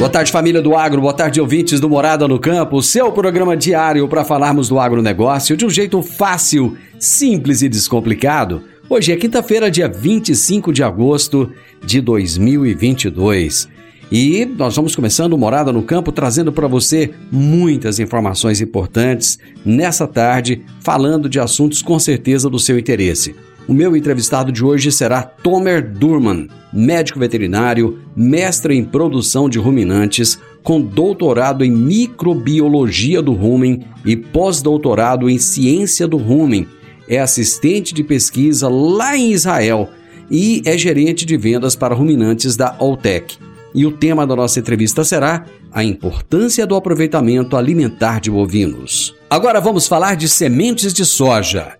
Boa tarde, família do Agro. Boa tarde, ouvintes do Morada no Campo. Seu programa diário para falarmos do agronegócio de um jeito fácil, simples e descomplicado. Hoje é quinta-feira, dia 25 de agosto de 2022. E nós vamos começando o Morada no Campo trazendo para você muitas informações importantes nessa tarde, falando de assuntos com certeza do seu interesse. O meu entrevistado de hoje será Tomer Durman, médico veterinário, mestre em produção de ruminantes, com doutorado em microbiologia do rumen e pós-doutorado em ciência do rumen. É assistente de pesquisa lá em Israel e é gerente de vendas para ruminantes da Altec. E o tema da nossa entrevista será a importância do aproveitamento alimentar de bovinos. Agora vamos falar de sementes de soja.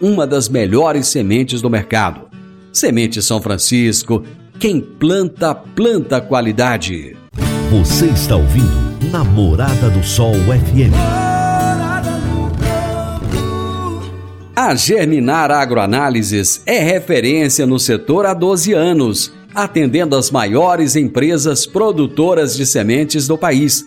uma das melhores sementes do mercado. Semente São Francisco, quem planta, planta qualidade. Você está ouvindo Namorada do Sol FM. A Germinar Agroanálises é referência no setor há 12 anos atendendo as maiores empresas produtoras de sementes do país.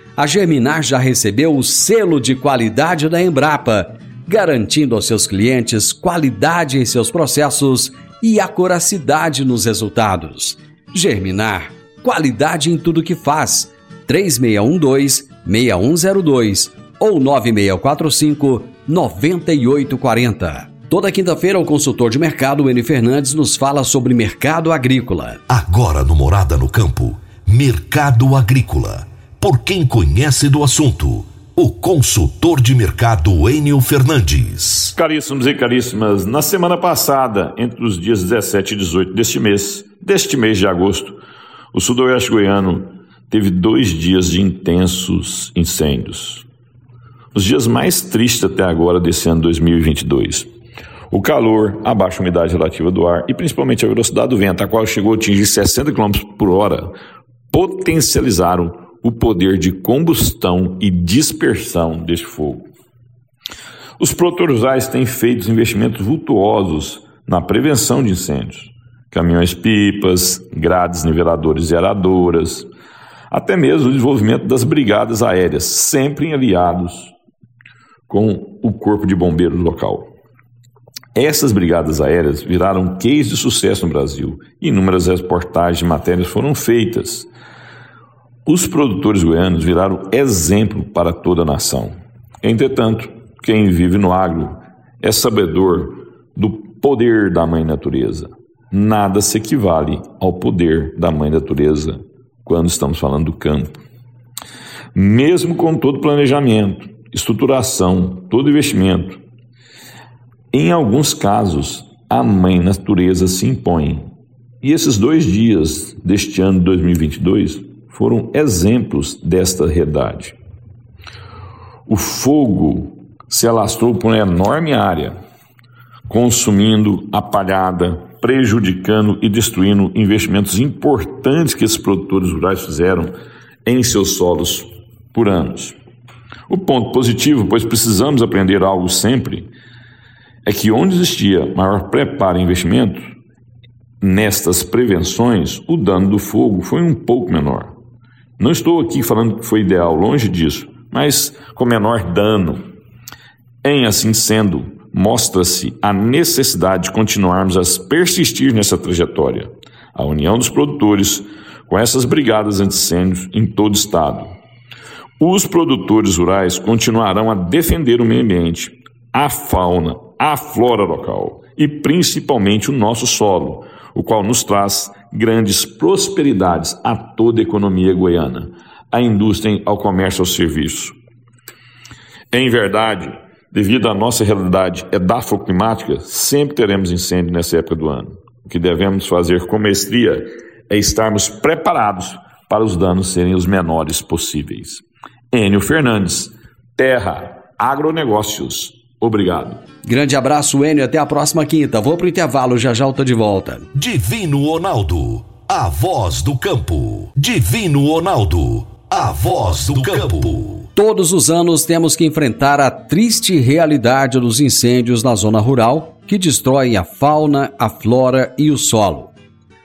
a Germinar já recebeu o selo de qualidade da Embrapa, garantindo aos seus clientes qualidade em seus processos e acuracidade nos resultados. Germinar, qualidade em tudo que faz. 3612-6102 ou 9645-9840. Toda quinta-feira, o consultor de mercado, N. Fernandes, nos fala sobre mercado agrícola. Agora no Morada no Campo. Mercado Agrícola. Por quem conhece do assunto, o consultor de mercado Enio Fernandes. Caríssimos e caríssimas, na semana passada, entre os dias 17 e 18 deste mês, deste mês de agosto, o sudoeste goiano teve dois dias de intensos incêndios. Os dias mais tristes até agora desse ano 2022. O calor, a baixa umidade relativa do ar e principalmente a velocidade do vento, a qual chegou a atingir 60 km por hora, potencializaram o poder de combustão e dispersão deste fogo. Os produtores rurais têm feito investimentos vultuosos na prevenção de incêndios. Caminhões-pipas, grades niveladores e aradoras, até mesmo o desenvolvimento das brigadas aéreas, sempre aliados com o corpo de bombeiros local. Essas brigadas aéreas viraram case de sucesso no Brasil. Inúmeras reportagens de matérias foram feitas os produtores goianos viraram exemplo para toda a nação. Entretanto, quem vive no agro é sabedor do poder da mãe natureza. Nada se equivale ao poder da mãe natureza quando estamos falando do campo. Mesmo com todo planejamento, estruturação, todo investimento, em alguns casos a mãe natureza se impõe. E esses dois dias deste ano de 2022 foram exemplos desta realidade. O fogo se alastrou por uma enorme área, consumindo a palhada, prejudicando e destruindo investimentos importantes que esses produtores rurais fizeram em seus solos por anos. O ponto positivo, pois precisamos aprender algo sempre, é que onde existia maior preparo e investimento, nestas prevenções, o dano do fogo foi um pouco menor. Não estou aqui falando que foi ideal, longe disso, mas com menor dano. Em assim sendo, mostra-se a necessidade de continuarmos a persistir nessa trajetória. A união dos produtores com essas brigadas anti-incêndios em todo o estado. Os produtores rurais continuarão a defender o meio ambiente, a fauna, a flora local e principalmente o nosso solo, o qual nos traz grandes prosperidades a toda a economia goiana, à indústria, ao comércio, ao serviço. Em verdade, devido à nossa realidade edafoclimática, sempre teremos incêndio nessa época do ano. O que devemos fazer com mestria é estarmos preparados para os danos serem os menores possíveis. Enio Fernandes, Terra, Agronegócios. Obrigado. Grande abraço, Enio. Até a próxima quinta. Vou pro intervalo, já já eu tô de volta. Divino Ronaldo, a voz do campo. Divino Ronaldo, a voz do campo. Todos os anos temos que enfrentar a triste realidade dos incêndios na zona rural que destroem a fauna, a flora e o solo.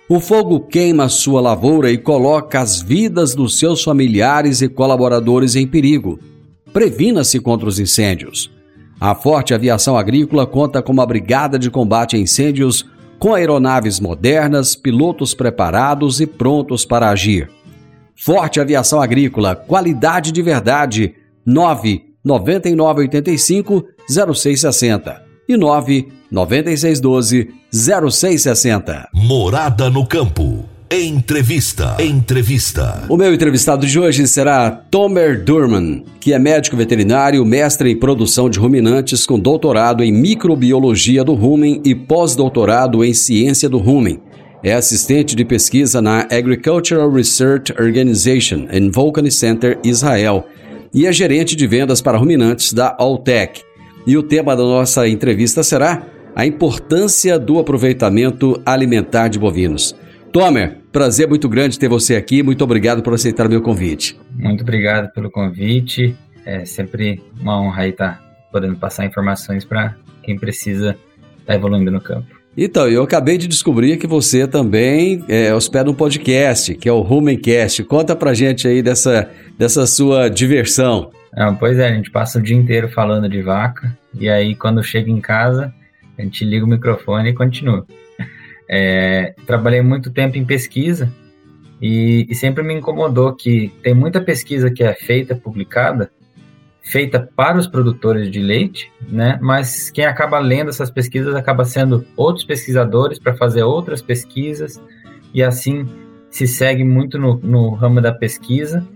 O fogo queima sua lavoura e coloca as vidas dos seus familiares e colaboradores em perigo. Previna-se contra os incêndios. A Forte Aviação Agrícola conta com uma brigada de combate a incêndios com aeronaves modernas, pilotos preparados e prontos para agir. Forte Aviação Agrícola, qualidade de verdade. 9 9985 0660 e 9 9612 0660. Morada no campo. Entrevista. Entrevista. O meu entrevistado de hoje será Tomer Durman, que é médico veterinário, mestre em produção de ruminantes com doutorado em microbiologia do rumen e pós-doutorado em ciência do rumen. É assistente de pesquisa na Agricultural Research Organization em Vulcan Center, Israel, e é gerente de vendas para ruminantes da Alltech. E o tema da nossa entrevista será a importância do aproveitamento alimentar de bovinos. Tomer, prazer muito grande ter você aqui. Muito obrigado por aceitar o meu convite. Muito obrigado pelo convite. É sempre uma honra estar podendo passar informações para quem precisa estar evoluindo no campo. Então, eu acabei de descobrir que você também é, hospeda um podcast, que é o Rumencast. Conta pra gente aí dessa, dessa sua diversão. Ah, pois é, a gente passa o dia inteiro falando de vaca, e aí quando chega em casa, a gente liga o microfone e continua. É, trabalhei muito tempo em pesquisa e, e, sempre me incomodou que tem muita pesquisa que é feita, publicada, feita para os produtores de leite, né? Mas quem acaba lendo essas pesquisas acaba sendo outros pesquisadores para fazer outras pesquisas e assim se segue muito no, no ramo da pesquisa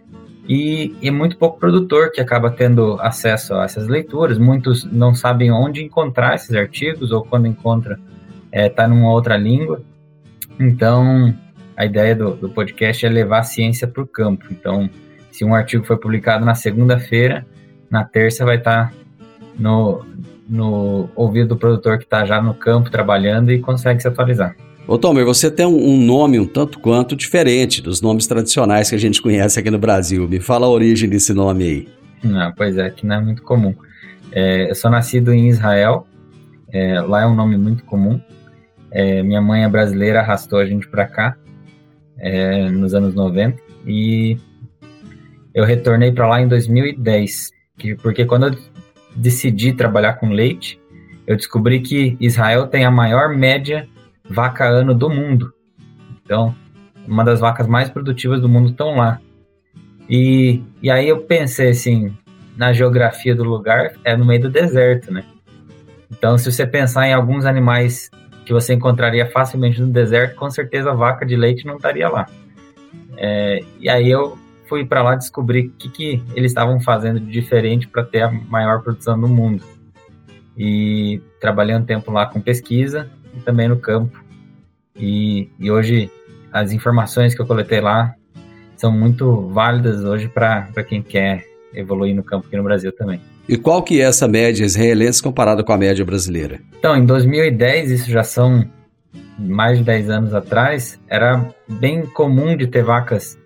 e, e muito pouco produtor que acaba tendo acesso a essas leituras. Muitos não sabem onde encontrar esses artigos ou quando encontra está é, tá numa outra língua. Então, a ideia do, do podcast é levar a ciência para o campo. Então, se um artigo foi publicado na segunda-feira, na terça vai estar tá no, no ouvido do produtor que está já no campo trabalhando e consegue se atualizar. Ô Tomer, você tem um, nome um tanto quanto diferente dos nomes tradicionais que a gente conhece aqui no Brasil. Me fala a origem desse nome aí. Não, pois é, que não é muito comum. É, eu sou nascido em Israel, é, lá é um nome muito comum. É, minha mãe é brasileira, arrastou a gente para cá é, nos anos 90 e eu retornei para lá em 2010, que, porque quando eu decidi trabalhar com leite, eu descobri que Israel tem a maior média vaca ano do mundo. Então, uma das vacas mais produtivas do mundo estão lá. E, e aí eu pensei assim, na geografia do lugar, é no meio do deserto, né? Então, se você pensar em alguns animais que você encontraria facilmente no deserto, com certeza a vaca de leite não estaria lá. É, e aí eu fui para lá descobrir o que, que eles estavam fazendo de diferente para ter a maior produção do mundo. E trabalhei um tempo lá com pesquisa, e também no campo. E, e hoje as informações que eu coletei lá são muito válidas hoje para quem quer evoluir no campo aqui no Brasil também. E qual que é essa média israelense comparada com a média brasileira? Então, em 2010, isso já são mais de 10 anos atrás, era bem comum de ter vacas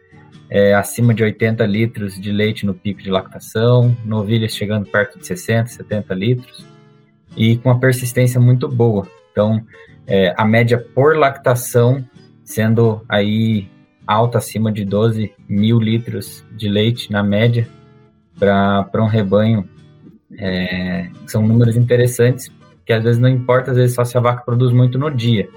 é, acima de 80 litros de leite no pico de lactação, novilhas chegando perto de 60, 70 litros, e com uma persistência muito boa. Então, é, a média por lactação sendo aí alta, acima de 12 mil litros de leite na média para um rebanho. É, são números interessantes, que às vezes não importa, às vezes só se a vaca produz muito no dia.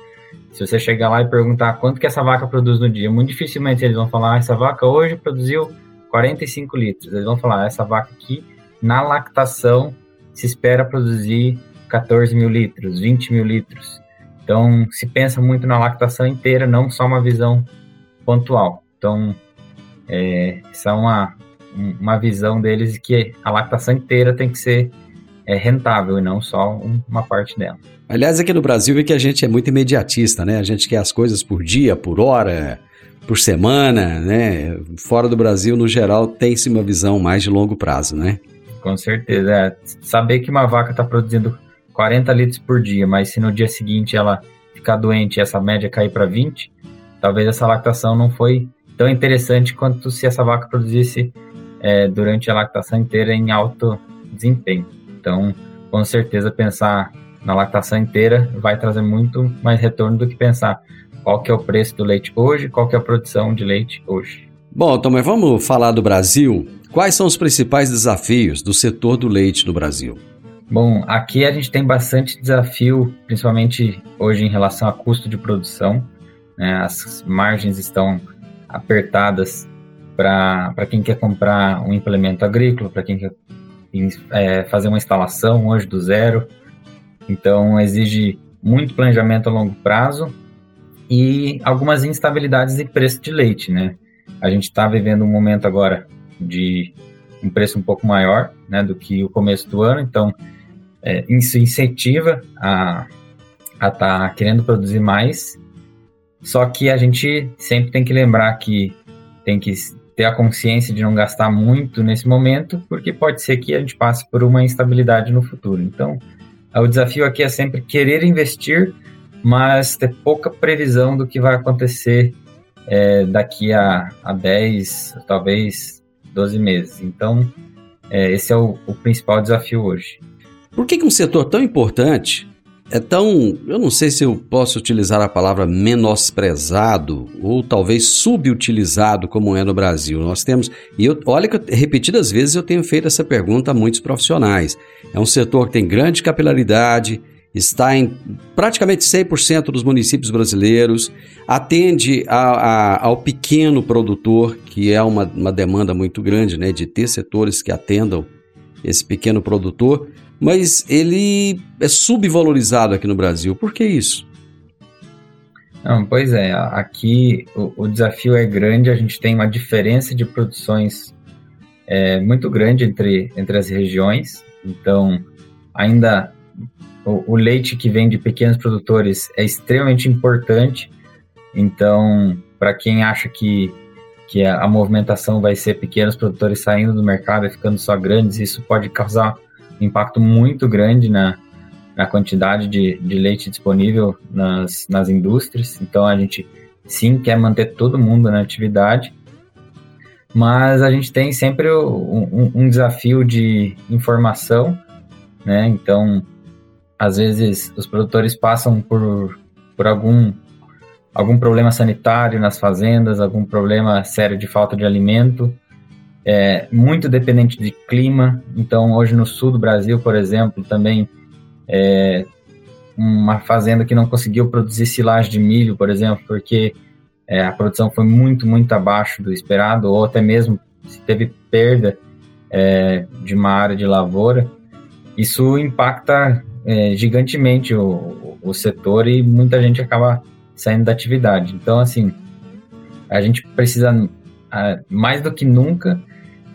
Se você chegar lá e perguntar quanto que essa vaca produz no dia, muito dificilmente eles vão falar, ah, essa vaca hoje produziu 45 litros. Eles vão falar, ah, essa vaca aqui, na lactação, se espera produzir 14 mil litros, 20 mil litros. Então, se pensa muito na lactação inteira, não só uma visão pontual. Então, é, essa é uma, uma visão deles de que a lactação inteira tem que ser é, rentável e não só uma parte dela. Aliás, aqui no Brasil é que a gente é muito imediatista, né? A gente quer as coisas por dia, por hora, por semana, né? Fora do Brasil, no geral, tem-se uma visão mais de longo prazo, né? Com certeza. É. Saber que uma vaca está produzindo 40 litros por dia, mas se no dia seguinte ela ficar doente e essa média cair para 20, talvez essa lactação não foi tão interessante quanto se essa vaca produzisse é, durante a lactação inteira em alto desempenho. Então, com certeza, pensar na lactação inteira vai trazer muito mais retorno do que pensar qual que é o preço do leite hoje, qual que é a produção de leite hoje. Bom, então, mas vamos falar do Brasil. Quais são os principais desafios do setor do leite no Brasil? Bom, aqui a gente tem bastante desafio, principalmente hoje em relação a custo de produção. Né? As margens estão apertadas para quem quer comprar um implemento agrícola, para quem quer é, fazer uma instalação hoje do zero. Então, exige muito planejamento a longo prazo e algumas instabilidades de preço de leite, né? A gente está vivendo um momento agora de um preço um pouco maior né, do que o começo do ano, então é, isso incentiva a estar tá querendo produzir mais. Só que a gente sempre tem que lembrar que tem que ter a consciência de não gastar muito nesse momento, porque pode ser que a gente passe por uma instabilidade no futuro. Então, o desafio aqui é sempre querer investir, mas ter pouca previsão do que vai acontecer é, daqui a, a 10, talvez 12 meses. Então, é, esse é o, o principal desafio hoje. Por que, que um setor tão importante é tão, eu não sei se eu posso utilizar a palavra menosprezado ou talvez subutilizado como é no Brasil. Nós temos, e eu, olha que repetidas vezes eu tenho feito essa pergunta a muitos profissionais. É um setor que tem grande capilaridade, está em praticamente 100% dos municípios brasileiros, atende a, a, ao pequeno produtor, que é uma, uma demanda muito grande, né, de ter setores que atendam esse pequeno produtor, mas ele é subvalorizado aqui no Brasil. Por que isso? Não, pois é, aqui o, o, desafio é grande, a gente tem uma diferença de produções é, muito grande entre, entre as regiões, então ainda o, o leite que vem de pequenos produtores é extremamente importante, então para quem acha que, que a, a movimentação vai ser pequenos produtores saindo do mercado e ficando só grandes, isso pode causar impacto muito grande na, na quantidade de, de leite disponível nas, nas indústrias. Então a gente sim quer manter todo mundo na atividade, mas a gente tem sempre um, um desafio de informação, né? Então, às vezes os produtores passam por, por algum algum problema sanitário nas fazendas, algum problema sério de falta de alimento, é, muito dependente de clima. Então, hoje no sul do Brasil, por exemplo, também é, uma fazenda que não conseguiu produzir silagem de milho, por exemplo, porque é, a produção foi muito, muito abaixo do esperado, ou até mesmo se teve perda é, de uma área de lavoura, isso impacta é, gigantemente o, o setor e muita gente acaba saindo da atividade. Então, assim, a gente precisa, mais do que nunca,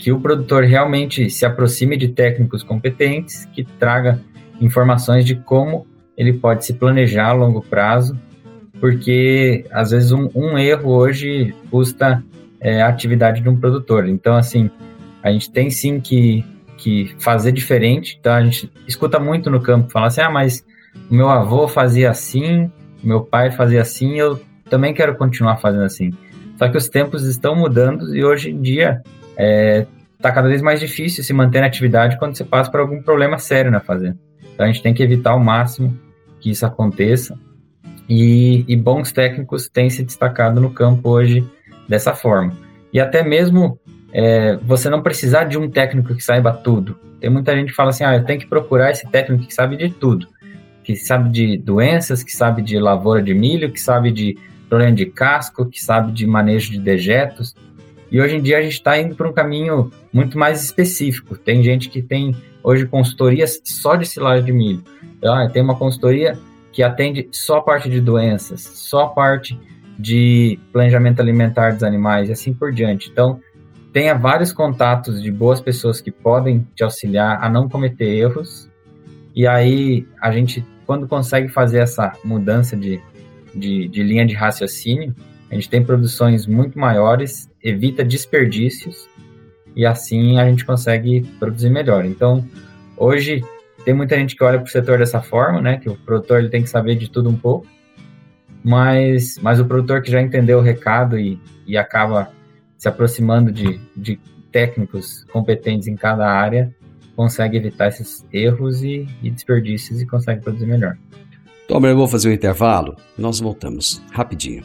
que o produtor realmente se aproxime de técnicos competentes, que traga informações de como ele pode se planejar a longo prazo, porque às vezes um, um erro hoje custa é, a atividade de um produtor. Então, assim, a gente tem sim que, que fazer diferente. Então, a gente escuta muito no campo, fala assim, ah, mas o meu avô fazia assim, meu pai fazia assim, eu também quero continuar fazendo assim. Só que os tempos estão mudando e hoje em dia é, tá cada vez mais difícil se manter na atividade quando você passa por algum problema sério na fazenda. Então a gente tem que evitar ao máximo que isso aconteça. E, e bons técnicos têm se destacado no campo hoje dessa forma. E até mesmo é, você não precisar de um técnico que saiba tudo. Tem muita gente que fala assim: ah, eu tenho que procurar esse técnico que sabe de tudo. Que sabe de doenças, que sabe de lavoura de milho, que sabe de problema de casco, que sabe de manejo de dejetos. E hoje em dia a gente está indo para um caminho muito mais específico. Tem gente que tem hoje consultorias só de silagem de milho. Ah, tem uma consultoria que atende só a parte de doenças, só a parte de planejamento alimentar dos animais e assim por diante. Então, tenha vários contatos de boas pessoas que podem te auxiliar a não cometer erros. E aí, a gente, quando consegue fazer essa mudança de, de, de linha de raciocínio, a gente tem produções muito maiores, evita desperdícios e assim a gente consegue produzir melhor. Então, hoje tem muita gente que olha para o setor dessa forma, né? Que o produtor ele tem que saber de tudo um pouco, mas, mas o produtor que já entendeu o recado e, e acaba se aproximando de, de técnicos competentes em cada área consegue evitar esses erros e, e desperdícios e consegue produzir melhor. Toma, eu vou fazer um intervalo. Nós voltamos rapidinho.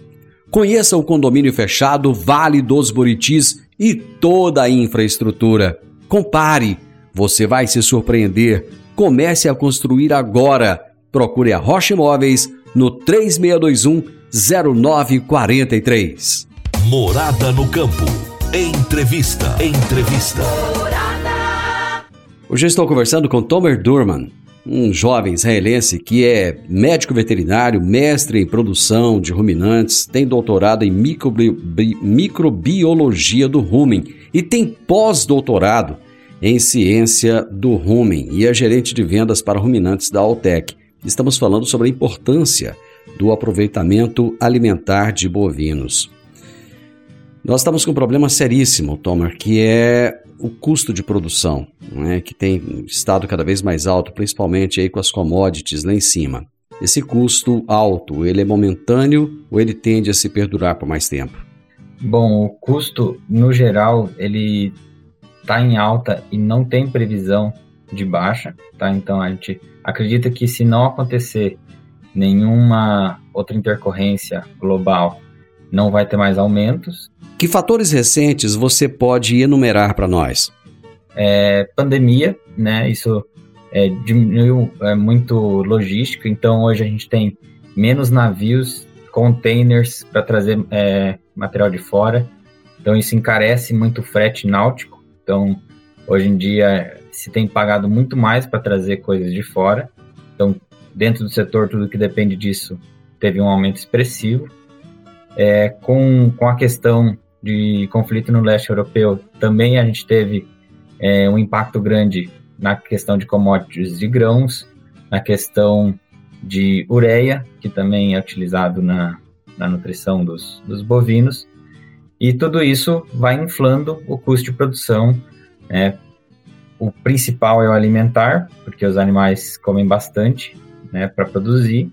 Conheça o condomínio fechado Vale dos Buritis e toda a infraestrutura. Compare, você vai se surpreender. Comece a construir agora. Procure a Rocha Imóveis no 3621 0943. Morada no campo. Entrevista. Entrevista. Morada. Hoje estou conversando com Tomer Durman, um jovem israelense que é médico veterinário, mestre em produção de ruminantes, tem doutorado em microbi microbiologia do rumen e tem pós-doutorado em ciência do rumen e é gerente de vendas para ruminantes da Altec. Estamos falando sobre a importância do aproveitamento alimentar de bovinos. Nós estamos com um problema seríssimo, Tomer, que é o custo de produção, né, que tem estado cada vez mais alto, principalmente aí com as commodities lá em cima. Esse custo alto, ele é momentâneo ou ele tende a se perdurar por mais tempo? Bom, o custo, no geral, ele está em alta e não tem previsão de baixa, tá? Então a gente acredita que se não acontecer nenhuma outra intercorrência global, não vai ter mais aumentos que fatores recentes você pode enumerar para nós? É, pandemia, né? Isso é, diminuiu é, muito logística, então hoje a gente tem menos navios, containers para trazer é, material de fora, então isso encarece muito o frete náutico. Então hoje em dia se tem pagado muito mais para trazer coisas de fora. Então dentro do setor tudo que depende disso teve um aumento expressivo. É, com, com a questão de conflito no leste europeu, também a gente teve é, um impacto grande na questão de commodities de grãos, na questão de ureia, que também é utilizado na, na nutrição dos, dos bovinos, e tudo isso vai inflando o custo de produção. Né? O principal é o alimentar, porque os animais comem bastante, né, para produzir.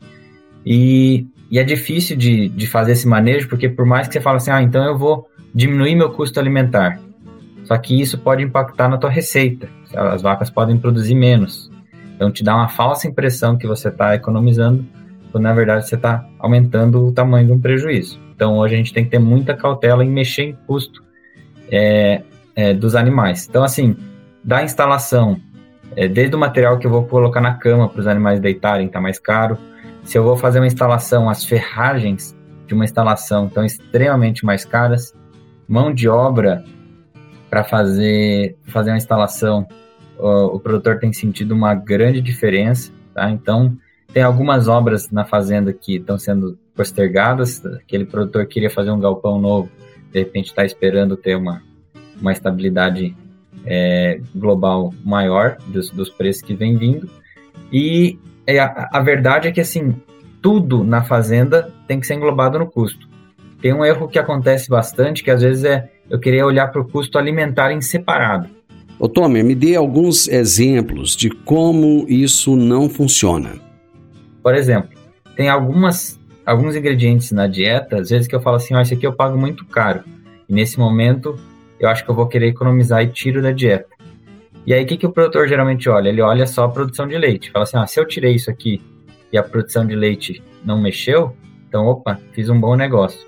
E, e, é difícil de, de fazer esse manejo, porque por mais que você fale assim, ah, então eu vou diminuir meu custo alimentar. Só que isso pode impactar na tua receita. As vacas podem produzir menos. Então te dá uma falsa impressão que você está economizando, quando na verdade você está aumentando o tamanho de um prejuízo. Então hoje a gente tem que ter muita cautela em mexer em custo é, é, dos animais. Então assim, da instalação, é, desde o material que eu vou colocar na cama para os animais deitarem, está mais caro. Se eu vou fazer uma instalação, as ferragens de uma instalação estão extremamente mais caras. Mão de obra para fazer, fazer uma instalação, o, o, produtor tem sentido uma grande diferença. Tá? Então, tem algumas obras na fazenda que estão sendo postergadas. Aquele produtor queria fazer um galpão novo, de repente está esperando ter uma, uma estabilidade é, global maior dos, dos, preços que vem vindo. E é, a, a verdade é que, assim, tudo na fazenda tem que ser englobado no custo. Tem um erro que acontece bastante, que às vezes é eu querer olhar para o custo alimentar em separado. Ô Tommy, me dê alguns exemplos de como isso não funciona. Por exemplo, tem algumas, alguns ingredientes na dieta, às vezes que eu falo assim, ó, oh, esse aqui eu pago muito caro. E nesse momento eu acho que eu vou querer economizar e tiro da dieta. E aí, o que, que o produtor geralmente olha? Ele olha só a produção de leite. Fala assim, ah, se eu tirei isso aqui e a produção de leite não mexeu, então, opa, fiz um bom negócio.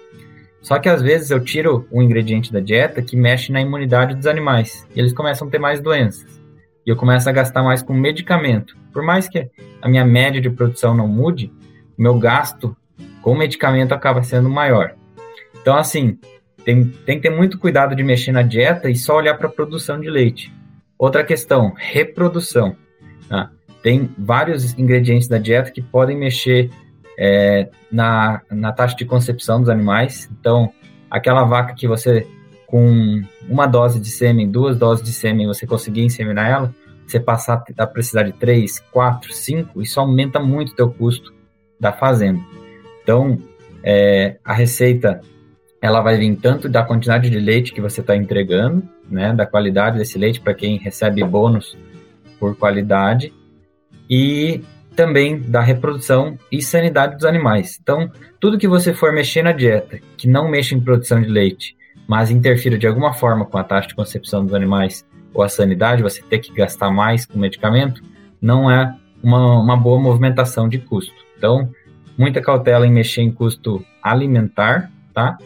Só que às vezes eu tiro um ingrediente da dieta que mexe na imunidade dos animais. E eles começam a ter mais doenças. E eu começo a gastar mais com medicamento. Por mais que a minha média de produção não mude, meu gasto com medicamento acaba sendo maior. Então, assim, tem, tem que ter muito cuidado de mexer na dieta e só olhar para a produção de leite. Outra questão, reprodução. Tá? Tem vários ingredientes da dieta que podem mexer é, na, na taxa de concepção dos animais. Então, aquela vaca que você, com uma dose de sêmen, duas doses de sêmen, você conseguir inseminar ela, você passar a precisar de três, quatro, cinco, isso aumenta muito o teu custo da fazenda. Então, é, a receita ela vai vir tanto da quantidade de leite que você está entregando, né, da qualidade desse leite para quem recebe bônus por qualidade e também da reprodução e sanidade dos animais. Então, tudo que você for mexer na dieta, que não mexa em produção de leite, mas interfira de alguma forma com a taxa de concepção dos animais ou a sanidade, você ter que gastar mais com medicamento, não é uma, uma boa movimentação de custo. Então, muita cautela em mexer em custo alimentar, tá?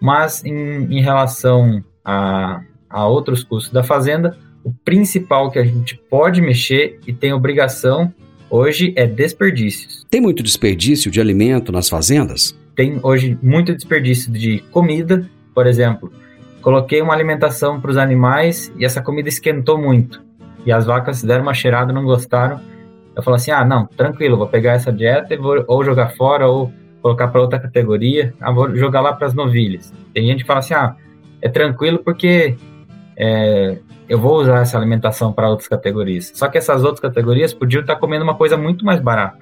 Mas em, em relação a, a outros custos da fazenda, o principal que a gente pode mexer e tem obrigação hoje é desperdícios. Tem muito desperdício de alimento nas fazendas? Tem hoje muito desperdício de comida, por exemplo. Coloquei uma alimentação para os animais e essa comida esquentou muito. E as vacas deram uma cheirada, não gostaram. Eu falo assim: ah, não, tranquilo, vou pegar essa dieta e vou ou jogar fora ou colocar para outra categoria, ah, vou jogar lá para as novilhas. Tem gente que fala assim, ah, é tranquilo porque é, eu vou usar essa alimentação para outras categorias. Só que essas outras categorias podiam estar comendo uma coisa muito mais barata.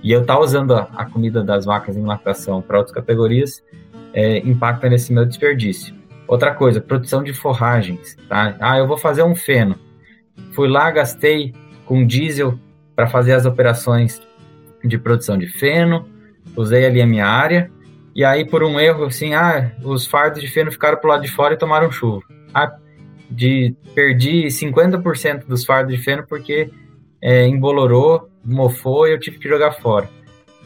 E eu estar tá usando a, a, comida das vacas em lactação para outras categorias é, impacta nesse meu desperdício. Outra coisa, produção de forragens. Tá? Ah, eu vou fazer um feno. Fui lá, gastei com diesel para fazer as operações de produção de feno, usei ali a minha área, e aí por um erro, assim, ah, os fardos de feno ficaram pro lado de fora e tomaram chuva. Ah, de, perdi 50% dos fardos de feno porque é, embolorou, mofou e eu tive que jogar fora.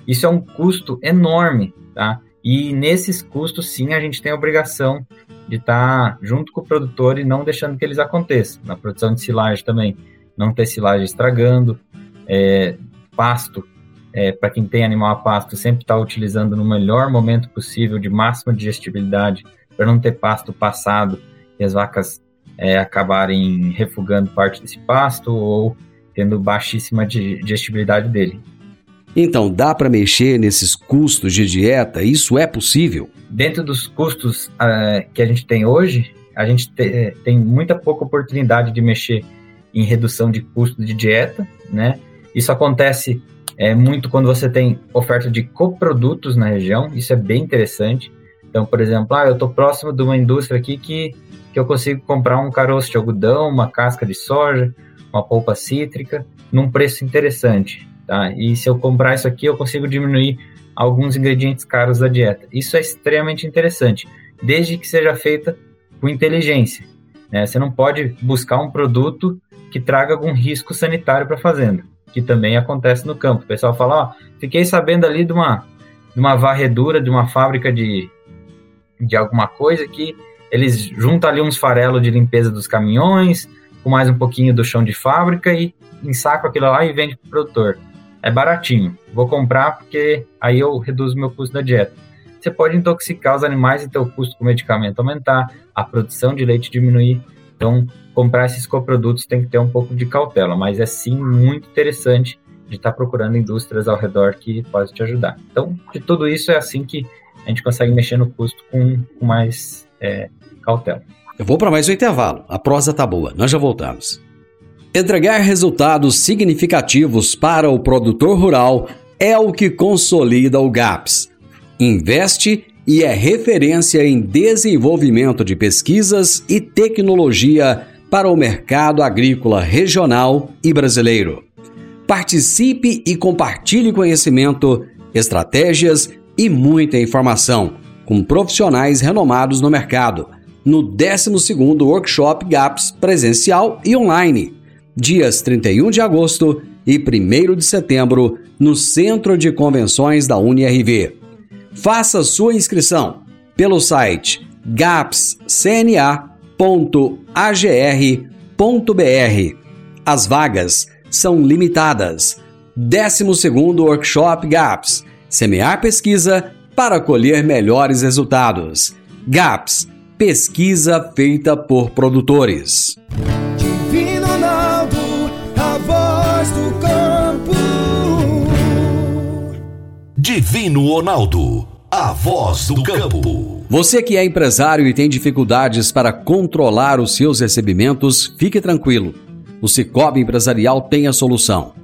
Isso é um custo enorme, tá? E nesses custos, sim, a gente tem a obrigação de estar tá junto com o produtor e não deixando que eles aconteçam. Na produção de silagem também, não ter silagem estragando, é, pasto é, para quem tem animal a pasto, sempre está utilizando no melhor momento possível, de máxima digestibilidade, para não ter pasto passado e as vacas é, acabarem refugando parte desse pasto ou tendo baixíssima digestibilidade dele. Então, dá para mexer nesses custos de dieta? Isso é possível? Dentro dos custos uh, que a gente tem hoje, a gente te, tem muita pouca oportunidade de mexer em redução de custo de dieta, né? Isso acontece é muito quando você tem oferta de coprodutos na região, isso é bem interessante. Então, por exemplo, ah, eu estou próximo de uma indústria aqui que, que eu consigo comprar um caroço de algodão, uma casca de soja, uma polpa cítrica, num preço interessante. Tá? E se eu comprar isso aqui, eu consigo diminuir alguns ingredientes caros da dieta. Isso é extremamente interessante, desde que seja feita com inteligência. Né? Você não pode buscar um produto que traga algum risco sanitário para a fazenda, que também acontece no campo. O pessoal fala, ó, fiquei sabendo ali de uma, de uma varredura de uma fábrica de, de alguma coisa que eles juntam ali uns farelos de limpeza dos caminhões, com mais um pouquinho do chão de fábrica e ensacam aquilo lá e vende para o produtor é baratinho, vou comprar porque aí eu reduzo meu custo da dieta. Você pode intoxicar os animais e ter o custo com medicamento aumentar, a produção de leite diminuir. Então, comprar esses coprodutos tem que ter um pouco de cautela, mas é sim muito interessante de estar procurando indústrias ao redor que podem te ajudar. Então, de tudo isso é assim que a gente consegue mexer no custo com, com mais é, cautela. Eu vou para mais um intervalo. A prosa tá boa. Nós já voltamos. Entregar resultados significativos para o produtor rural é o que consolida o GAPS. Investe e é referência em desenvolvimento de pesquisas e tecnologia para o mercado agrícola regional e brasileiro. Participe e compartilhe conhecimento, estratégias e muita informação com profissionais renomados no mercado no 12º Workshop GAPS presencial e online dias 31 de agosto e 1 de setembro, no Centro de Convenções da UniRV. Faça sua inscrição pelo site gapscna.agr.br. As vagas são limitadas. 12º Workshop GAPS. Semear pesquisa para colher melhores resultados. GAPS. Pesquisa feita por produtores. Divino Ronaldo, a voz do campo. Você que é empresário e tem dificuldades para controlar os seus recebimentos, fique tranquilo. O Cicobi Empresarial tem a solução.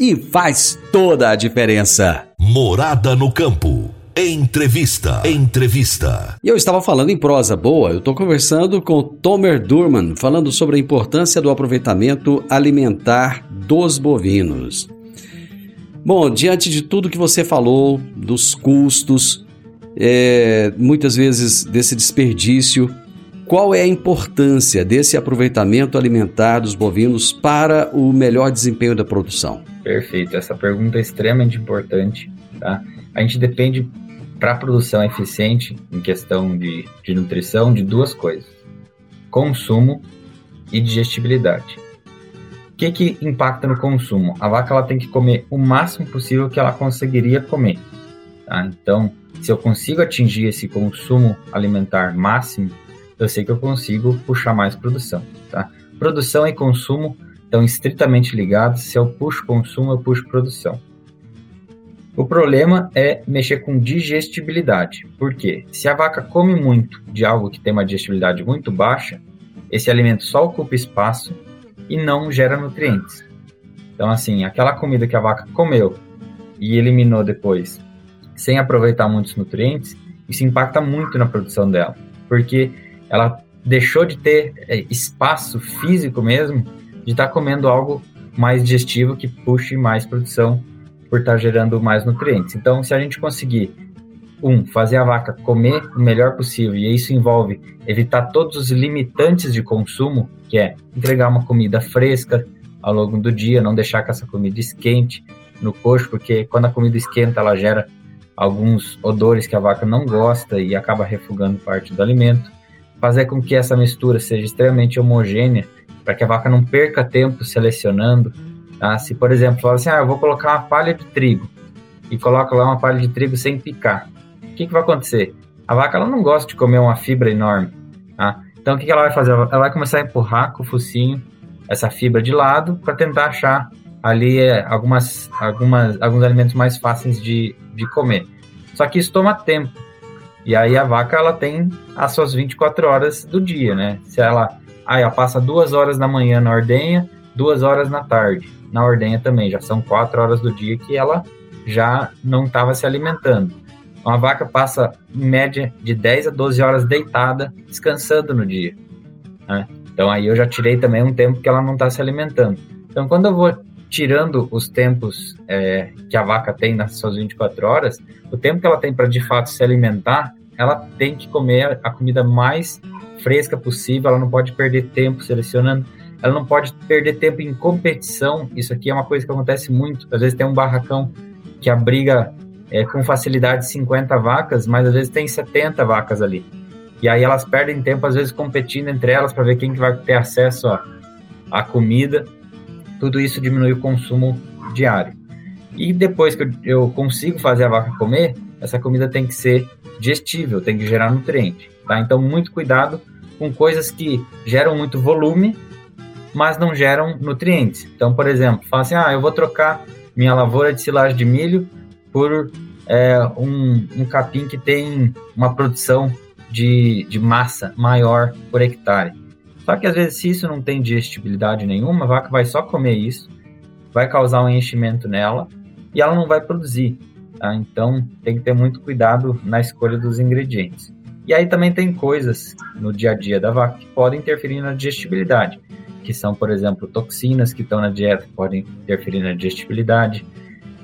e faz toda a diferença. Morada no campo. Entrevista. Entrevista. E eu estava falando em prosa boa, eu estou conversando com Tomer Durman, falando sobre a importância do aproveitamento alimentar dos bovinos. Bom, diante de tudo que você falou, dos custos, é, muitas vezes desse desperdício, qual é a importância desse aproveitamento alimentar dos bovinos para o melhor desempenho da produção? Perfeito, essa pergunta é extremamente importante. Tá? A gente depende, para a produção eficiente, em questão de, de nutrição, de duas coisas: consumo e digestibilidade que, que impacta no consumo? A vaca ela tem que comer o máximo possível que ela conseguiria comer. Tá? Então, se eu consigo atingir esse consumo alimentar máximo, eu sei que eu consigo puxar mais produção. Tá? Produção e consumo estão estritamente ligados. Se eu puxo consumo, eu puxo produção. O problema é mexer com digestibilidade. Por quê? Se a vaca come muito de algo que tem uma digestibilidade muito baixa, esse alimento só ocupa espaço e não gera nutrientes. Então, assim, aquela comida que a vaca comeu e eliminou depois, sem aproveitar muitos nutrientes, isso impacta muito na produção dela, porque ela deixou de ter é, espaço físico mesmo de estar tá comendo algo mais digestivo que puxe mais produção por estar tá gerando mais nutrientes. Então, se a gente conseguir um, fazer a vaca comer o melhor possível, e isso envolve evitar todos os limitantes de consumo, que é entregar uma comida fresca ao longo do dia, não deixar que essa comida esquente no coxo, porque quando a comida esquenta, ela gera alguns odores que a vaca não gosta e acaba refugando parte do alimento. Fazer com que essa mistura seja extremamente homogênea, para que a vaca não perca tempo selecionando. Tá? Se, por exemplo, falar assim, ah, eu vou colocar uma palha de trigo, e coloca lá uma palha de trigo sem picar que, que vai acontecer? A vaca ela não gosta de comer uma fibra enorme. Tá? Então, o que, que ela vai fazer? Ela vai começar a empurrar com o focinho essa fibra de lado para tentar achar ali é, algumas, algumas, alguns alimentos mais fáceis de, de comer. Só que isso toma tempo. E aí a vaca ela tem as suas 24 horas do dia, né? Se ela, aí ela passa duas horas da manhã na ordenha, duas horas na tarde na ordenha também, já são quatro horas do dia que ela já não estava se alimentando. Uma vaca passa em média de 10 a 12 horas deitada, descansando no dia. Né? Então aí eu já tirei também um tempo que ela não está se alimentando. Então quando eu vou tirando os tempos é, que a vaca tem nas suas 24 horas, o tempo que ela tem para de fato se alimentar, ela tem que comer a comida mais fresca possível, ela não pode perder tempo selecionando, ela não pode perder tempo em competição. Isso aqui é uma coisa que acontece muito. Às vezes tem um barracão que abriga é, com facilidade 50 vacas, mas às vezes tem 70 vacas ali. E aí elas perdem tempo, às vezes, competindo entre elas para ver quem que vai ter acesso à comida. Tudo isso diminui o consumo diário. E depois que eu consigo fazer a vaca comer, essa comida tem que ser digestível, tem que gerar nutriente. Tá? Então, muito cuidado com coisas que geram muito volume, mas não geram nutrientes. Então, por exemplo, fala assim: ah, eu vou trocar minha lavoura de silagem de milho por é, um, um capim que tem uma produção de, de massa maior por hectare. Só que às vezes, se isso não tem digestibilidade nenhuma, a vaca vai só comer isso, vai causar um enchimento nela e ela não vai produzir. Tá? Então, tem que ter muito cuidado na escolha dos ingredientes. E aí também tem coisas no dia a dia da vaca que podem interferir na digestibilidade, que são, por exemplo, toxinas que estão na dieta, que podem interferir na digestibilidade,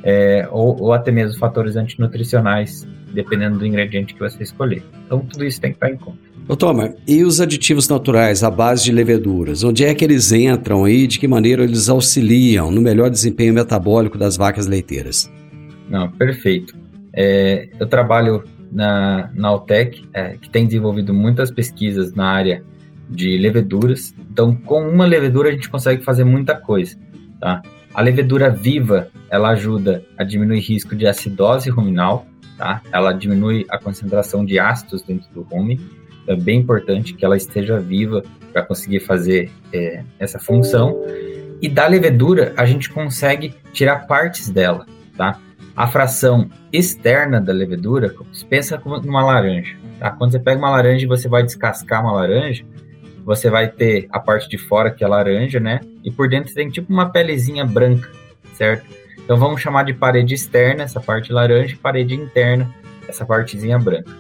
é, ou, ou até mesmo fatores antinutricionais, dependendo do ingrediente que você escolher. Então, tudo isso tem que estar em conta. Ô, Toma, e os aditivos naturais à base de leveduras? Onde é que eles entram aí? De que maneira eles auxiliam no melhor desempenho metabólico das vacas leiteiras? Não, perfeito. É, eu trabalho na, na Altec, é, que tem desenvolvido muitas pesquisas na área de leveduras. Então, com uma levedura a gente consegue fazer muita coisa, tá? A levedura viva, ela ajuda a diminuir risco de acidose ruminal, tá? Ela diminui a concentração de ácidos dentro do rumen. É bem importante que ela esteja viva para conseguir fazer é, essa função. E da levedura, a gente consegue tirar partes dela, tá? A fração externa da levedura, pensa como numa laranja, tá? Quando você pega uma laranja e você vai descascar uma laranja, você vai ter a parte de fora que é laranja, né? E por dentro tem tipo uma pelezinha branca, certo? Então vamos chamar de parede externa essa parte laranja e parede interna essa partezinha branca.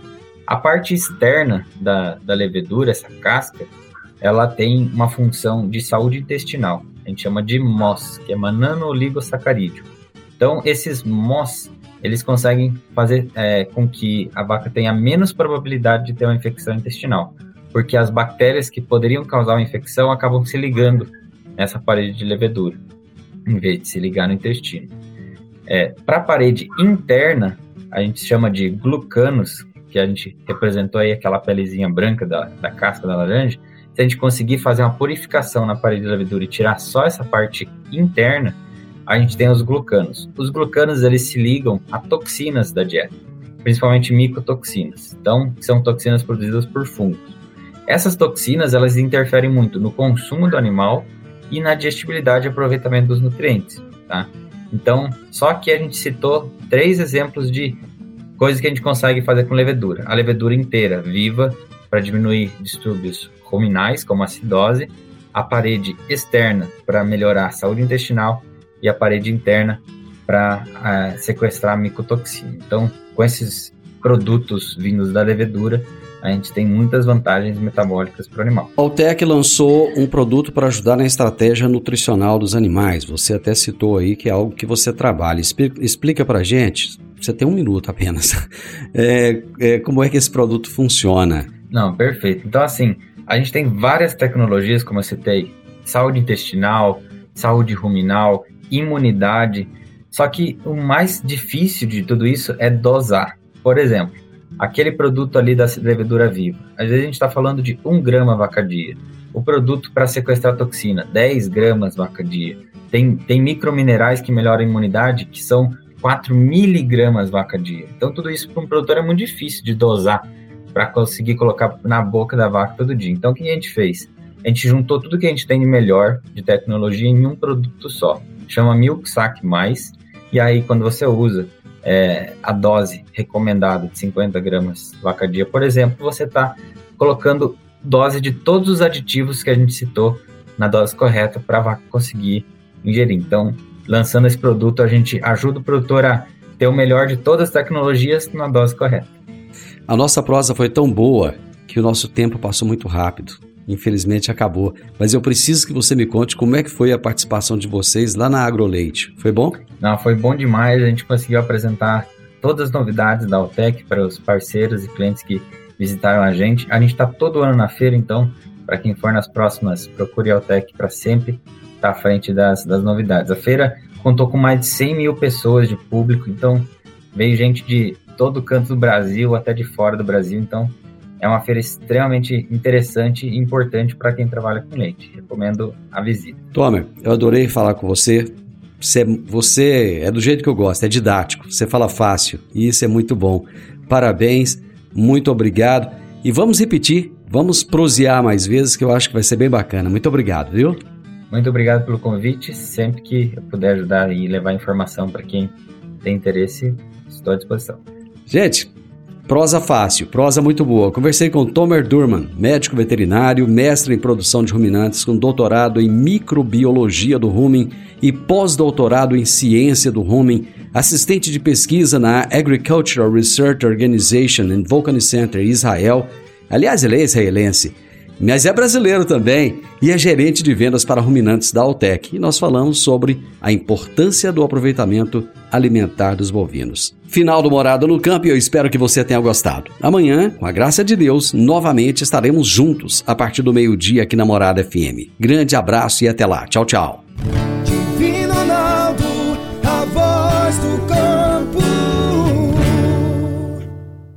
A parte externa da, da levedura, essa casca, ela tem uma função de saúde intestinal. A gente chama de MOS, que é manano-oligosacarídeo. Então, esses MOS, eles conseguem fazer é, com que a vaca tenha menos probabilidade de ter uma infecção intestinal porque as bactérias que poderiam causar uma infecção acabam se ligando nessa parede de levedura, em vez de se ligar no intestino. É, Para a parede interna, a gente chama de glucanos, que a gente representou aí aquela pelezinha branca da, da casca da laranja. Se a gente conseguir fazer uma purificação na parede de levedura e tirar só essa parte interna, a gente tem os glucanos. Os glucanos eles se ligam a toxinas da dieta, principalmente micotoxinas. Então, são toxinas produzidas por fungos. Essas toxinas elas interferem muito no consumo do animal e na digestibilidade e aproveitamento dos nutrientes, tá? Então, só que a gente citou três exemplos de coisas que a gente consegue fazer com levedura. A levedura inteira, viva, para diminuir distúrbios ruminais, como acidose, a parede externa para melhorar a saúde intestinal e a parede interna para uh, ah, sequestrar micotoxina. Então, com esses produtos vindos da levedura, a gente tem muitas vantagens metabólicas para o animal. A Altec lançou um produto para ajudar na estratégia nutricional dos animais. Você até citou aí que é algo que você trabalha. Explica para a gente, você tem um minuto apenas, é, é, como é que esse produto funciona. Não, perfeito. Então, assim, a gente tem várias tecnologias, como eu citei, saúde intestinal, saúde ruminal, imunidade. Só que o mais difícil de tudo isso é dosar. Por exemplo, aquele produto ali da levedura viva. Às vezes a gente está falando de 1 grama vaca dia. O produto para sequestrar toxina, 10 gramas vaca dia. Tem, tem microminerais que melhoram a imunidade, que são 4 miligramas vaca dia. Então tudo isso para um produtor é muito difícil de dosar para conseguir colocar na boca da vaca todo dia. Então o que a gente fez? A gente juntou tudo que a gente tem de melhor de tecnologia em um produto só. chama Milk Sac Mais, e aí quando você usa é, a dose recomendada de 50 gramas vaca dia, por exemplo, você está colocando dose de todos os aditivos que a gente citou na dose correta para a vaca conseguir ingerir. Então, lançando esse produto, a gente ajuda o produtor a ter o melhor de todas as tecnologias na dose correta. A nossa prosa foi tão boa que o nosso tempo passou muito rápido. Infelizmente acabou, mas eu preciso que você me conte como é que foi a participação de vocês lá na AgroLeite. Foi bom? Não, foi bom demais. A gente conseguiu apresentar todas as novidades da Altec para os parceiros e clientes que visitaram a gente. A gente está todo ano na feira, então, para quem for nas próximas, procure a Altec para sempre estar tá à frente das, das novidades. A feira contou com mais de 100 mil pessoas de público, então veio gente de todo canto do Brasil, até de fora do Brasil, então é uma feira extremamente interessante e importante para quem trabalha com leite. Recomendo a visita. Tomer, eu adorei falar com você. Você, você é do jeito que eu gosto, é didático, você fala fácil e isso é muito bom. Parabéns, muito obrigado. E vamos repetir, vamos prosear mais vezes que eu acho que vai ser bem bacana. Muito obrigado, viu? Muito obrigado pelo convite. Sempre que eu puder ajudar e levar informação para quem tem interesse, estou à disposição. Gente, Prosa fácil, prosa muito boa. Conversei com Tomer Durman, médico veterinário, mestre em produção de ruminantes, com doutorado em microbiologia do rumen e pós-doutorado em ciência do rumen, assistente de pesquisa na Agricultural Research Organization em Vulcan Center, Israel. Aliás, ele é israelense mas é brasileiro também e é gerente de vendas para ruminantes da Altec. E nós falamos sobre a importância do aproveitamento alimentar dos bovinos. Final do Morada no Campo e eu espero que você tenha gostado. Amanhã, com a graça de Deus, novamente estaremos juntos a partir do meio-dia aqui na Morada FM. Grande abraço e até lá. Tchau, tchau.